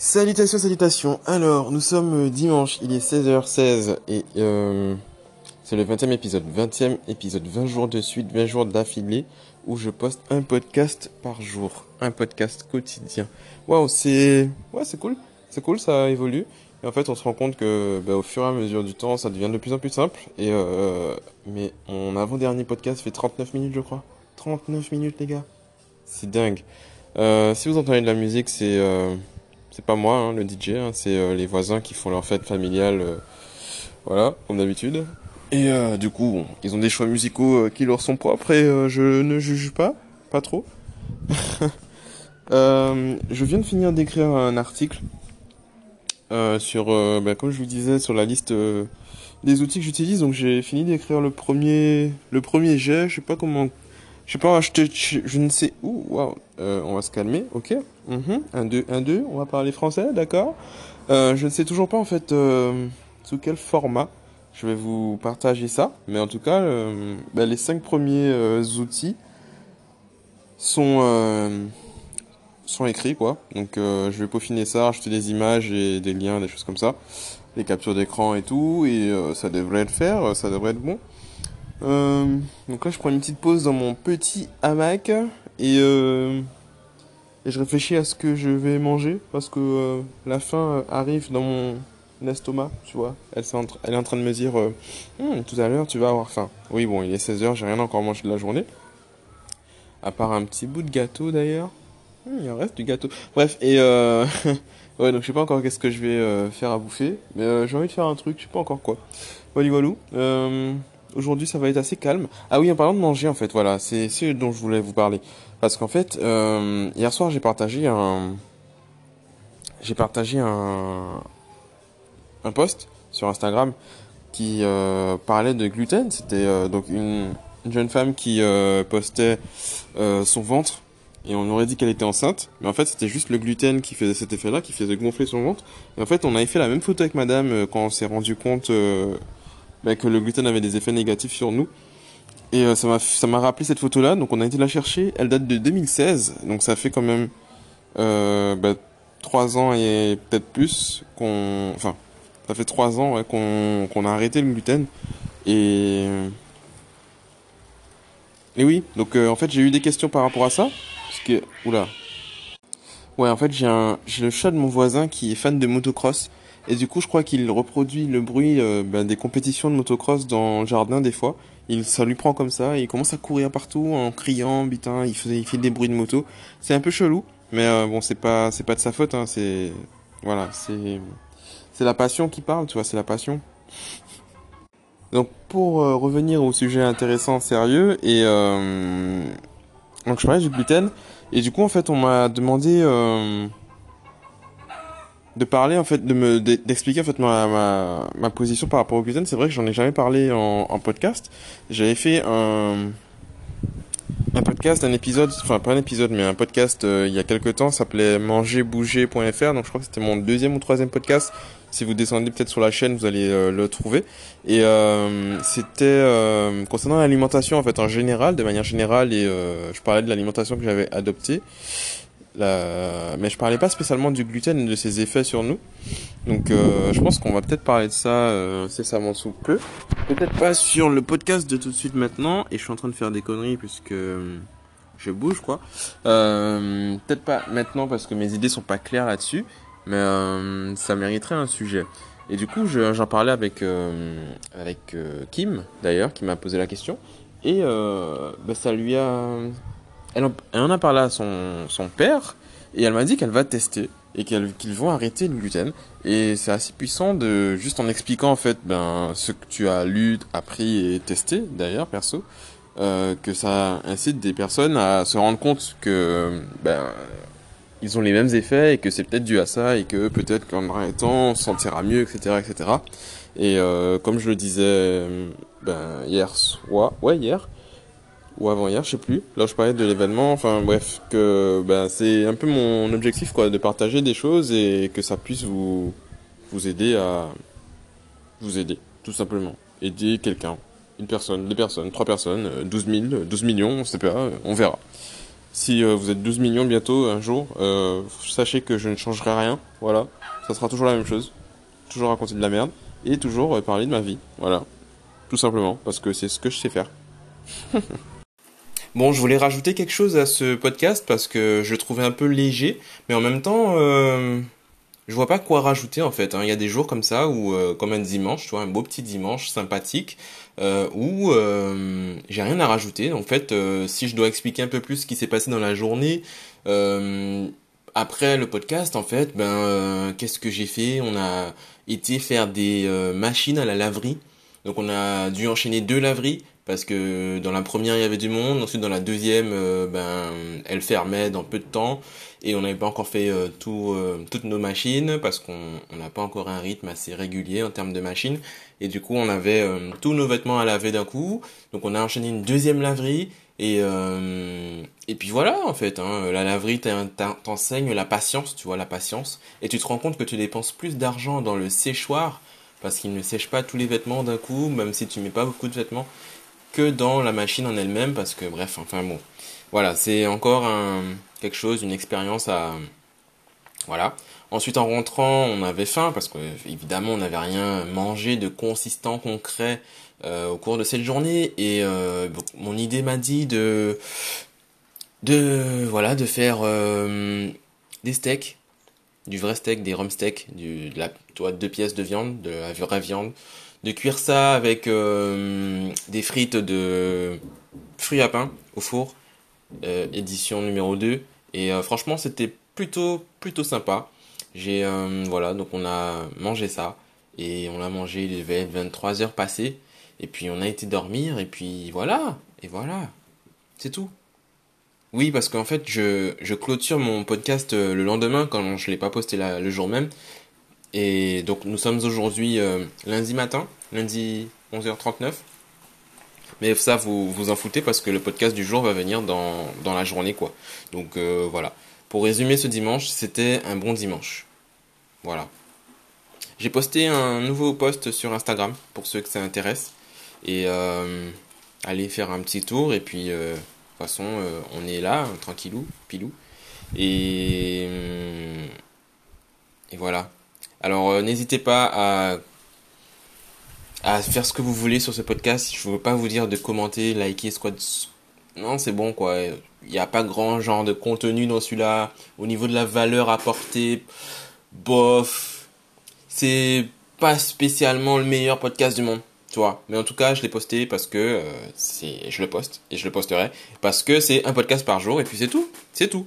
Salutations, salutations. Alors, nous sommes euh, dimanche, il est 16h16 et euh, c'est le 20e épisode. 20e épisode, 20 jours de suite, 20 jours d'affilée où je poste un podcast par jour. Un podcast quotidien. Waouh, c'est... Ouais, c'est cool. C'est cool, ça évolue. Et en fait, on se rend compte que bah, au fur et à mesure du temps, ça devient de plus en plus simple. Et euh, mais mon avant-dernier podcast fait 39 minutes, je crois. 39 minutes, les gars. C'est dingue. Si vous entendez de la musique, c'est c'est pas moi, hein, le DJ, hein, c'est euh, les voisins qui font leur fête familiale, euh, voilà, comme d'habitude. Et euh, du coup, bon, ils ont des choix musicaux qui leur sont propres et je ne juge pas, pas trop. Je viens de finir d'écrire un article sur, bah, comme je vous disais, sur la liste des outils que j'utilise. Donc j'ai fini d'écrire le premier, le premier jet. Je sais pas comment, je sais pas, je, te- je, je ne sais où. Waouh, Euh, on va se calmer, ok. Mhm. Un deux, un deux. On va parler français, d'accord. Euh, je ne sais toujours pas en fait euh, sous quel format je vais vous partager ça, mais en tout cas, euh, bah, les cinq premiers euh, outils sont euh, sont écrits quoi. Donc euh, je vais peaufiner ça, rajouter des images et des liens, des choses comme ça, des captures d'écran et tout, et euh, ça devrait le faire, ça devrait être bon. Euh, donc là je prends une petite pause dans mon petit hamac et, euh, et je réfléchis à ce que je vais manger parce que euh, la faim euh, arrive dans mon estomac, tu vois. Elle, est en train de me dire Hum, tout à l'heure tu vas avoir faim. Oui bon il est 16h, j'ai rien encore mangé de la journée. À part un petit bout de gâteau d'ailleurs. Hum, il en reste du gâteau. Bref, et euh... ouais, donc je sais pas encore qu'est-ce que je vais faire à bouffer, mais j'ai envie de faire un truc, je sais pas encore quoi. Voilà, voilà. Aujourd'hui, ça va être assez calme. Ah oui, en parlant de manger, en fait, voilà, c'est ce dont je voulais vous parler. Parce qu'en fait, euh, hier soir, j'ai partagé un, j'ai partagé un, un post sur Instagram qui euh, parlait de gluten. C'était euh, donc une, une jeune femme qui postait son ventre et on aurait dit qu'elle était enceinte, mais en fait c'était juste le gluten qui faisait cet effet-là, qui faisait gonfler son ventre. Et en fait on avait fait la même photo avec madame quand on s'est rendu compte bah, que le gluten avait des effets négatifs sur nous. Et euh, ça m'a rappelé cette photo-là, donc on a été la chercher. Elle date de 2016, donc ça fait quand même euh, bah, 3 ans et peut-être plus qu'on... Enfin, ça fait 3 ans ouais, qu'on a arrêté le gluten. Et... Et oui, donc euh, en fait j'ai eu des questions par rapport à ça. Parce que... Oula. Ouais, en fait j'ai un... j'ai le chat de mon voisin qui est fan de motocross. Et du coup je crois qu'il reproduit le bruit euh, ben, des compétitions de motocross dans le jardin des fois. Il, ça lui prend comme ça et il commence à courir partout en criant, putain, il fait, des bruits de moto. C'est un peu chelou, mais euh, bon, c'est pas, c'est pas de sa faute, hein, c'est, voilà, c'est, c'est la passion qui parle, tu vois, c'est la passion. Donc pour euh, revenir au sujet intéressant, sérieux, et donc je parlais du gluten, et du coup en fait on m'a demandé de parler en fait, de me d'e- d'expliquer en fait ma, ma ma position par rapport au gluten. C'est vrai que j'en ai jamais parlé en, podcast. J'avais fait un un podcast, un épisode, enfin pas un épisode, mais un podcast euh, il y a quelques temps, s'appelait mangerbouger.fr. Donc je crois que c'était mon deuxième ou troisième podcast. Si vous descendez peut-être sur la chaîne, vous allez euh, le trouver. Et euh, c'était concernant l'alimentation en fait en général, de manière générale, et je parlais de l'alimentation que j'avais adoptée. Mais je parlais pas spécialement du gluten et de ses effets sur nous. Donc euh, je pense qu'on va peut-être parler de ça euh, incessamment sous peu. Peut-être pas sur le podcast de tout de suite maintenant. Et je suis en train de faire des conneries puisque euh, je bouge quoi. Euh, peut-être pas maintenant parce que mes idées sont pas claires là-dessus. Mais ça mériterait un sujet. Et du coup je- j'en parlais avec, avec Kim d'ailleurs qui m'a posé la question. Et bah, ça lui a... Elle en, a parlé à son, père. Et elle m'a dit qu'elle va tester et qu'ils vont arrêter le gluten. Et c'est assez puissant de juste en expliquant en fait ben ce que tu as lu, appris et testé d'ailleurs perso, euh, que ça incite des personnes à se rendre compte que ben ils ont les mêmes effets et que c'est peut-être dû à ça et que peut-être qu'en arrêtant on se sentira mieux, etc., etc. Et euh, comme je le disais ben hier soir, ouais hier ou avant hier, je sais plus. Là, je parlais de l'événement. Enfin, bref, que ben, c'est un peu mon objectif, quoi, de partager des choses et que ça puisse vous vous aider à vous aider, tout simplement. Aider quelqu'un, une personne, deux personnes, trois personnes, euh, 12 000, 12 millions, on sait pas, euh, on verra. Si vous êtes 12 millions bientôt, un jour, sachez que je ne changerai rien. Voilà. Ça sera toujours la même chose. Toujours raconter de la merde. Et toujours parler de ma vie. Voilà. Tout simplement. Parce que c'est ce que je sais faire. Bon, je voulais rajouter quelque chose à ce podcast parce que je le trouvais un peu léger, mais en même temps, euh, je vois pas quoi rajouter en fait. Hein. Il y a des jours comme ça où, euh, comme un dimanche, tu vois, un beau petit dimanche sympathique, euh, où j'ai rien à rajouter. En fait, si je dois expliquer un peu plus ce qui s'est passé dans la journée, après le podcast, en fait, ben, qu'est-ce que j'ai fait? On a été faire des machines à la laverie. Donc on a dû enchaîner deux laveries parce que dans la première il y avait du monde, ensuite dans la deuxième euh, ben elle fermait dans peu de temps. Et on n'avait pas encore fait euh, tout, euh, toutes nos machines parce qu'on n'a pas encore un rythme assez régulier en termes de machines. Et du coup on avait tous nos vêtements à laver d'un coup. Donc on a enchaîné une deuxième laverie. Et et puis voilà en fait hein, la laverie t'enseigne la patience tu vois la patience. Et tu te rends compte que tu dépenses plus d'argent dans le séchoir parce qu'il ne sèche pas tous les vêtements d'un coup même si tu mets pas beaucoup de vêtements que dans la machine en elle-même parce que bref enfin bon. Voilà c'est encore quelque chose une expérience à voilà. Ensuite en rentrant on avait faim parce que évidemment on n'avait rien mangé de consistant concret euh, au cours de cette journée. Et euh, mon idée m'a dit de de voilà de faire euh, des steaks du vrai steak des rum steaks de la toi deux pièces de viande de la vraie viande de cuire ça avec euh, des frites de fruits à pain au four, euh, édition numéro 2. Et euh, franchement, c'était plutôt, plutôt sympa. J'ai, voilà, donc on a mangé ça. Et on a mangé, il 23 heures passées. Et puis on a été dormir. Et puis voilà. Et voilà. C'est tout. Oui, parce qu'en fait, je, je clôture mon podcast le lendemain quand je ne l'ai pas posté le jour même. Et donc nous sommes aujourd'hui euh, lundi matin, lundi 11h39. Mais ça, vous vous en foutez parce que le podcast du jour va venir dans, la journée, quoi. Donc euh, voilà. Pour résumer ce dimanche, c'était un bon dimanche. Voilà. J'ai posté un nouveau post sur Instagram pour ceux que ça intéresse. Et euh, allez faire un petit tour. Et puis, toute façon, on est là, tranquillou, pilou. Et, et voilà. Alors euh, n'hésitez pas à faire ce que vous voulez sur ce podcast. Je ne veux pas vous dire de commenter, liker, squad. Non, c'est bon quoi. Il n'y a pas grand genre de contenu dans celui-là. Au niveau de la valeur apportée, bof. C'est pas spécialement le meilleur podcast du monde, Mais en tout cas, je l'ai posté parce que euh, c'est, je le poste et je le posterai parce que c'est un podcast par jour et puis c'est tout, c'est tout.